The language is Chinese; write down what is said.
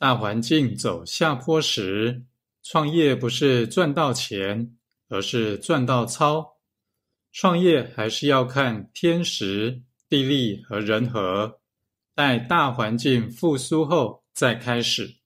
大环境走下坡时创业不是赚到钱而是赚到钞创业还是要看天时地利和人和待大环境复苏后再开始。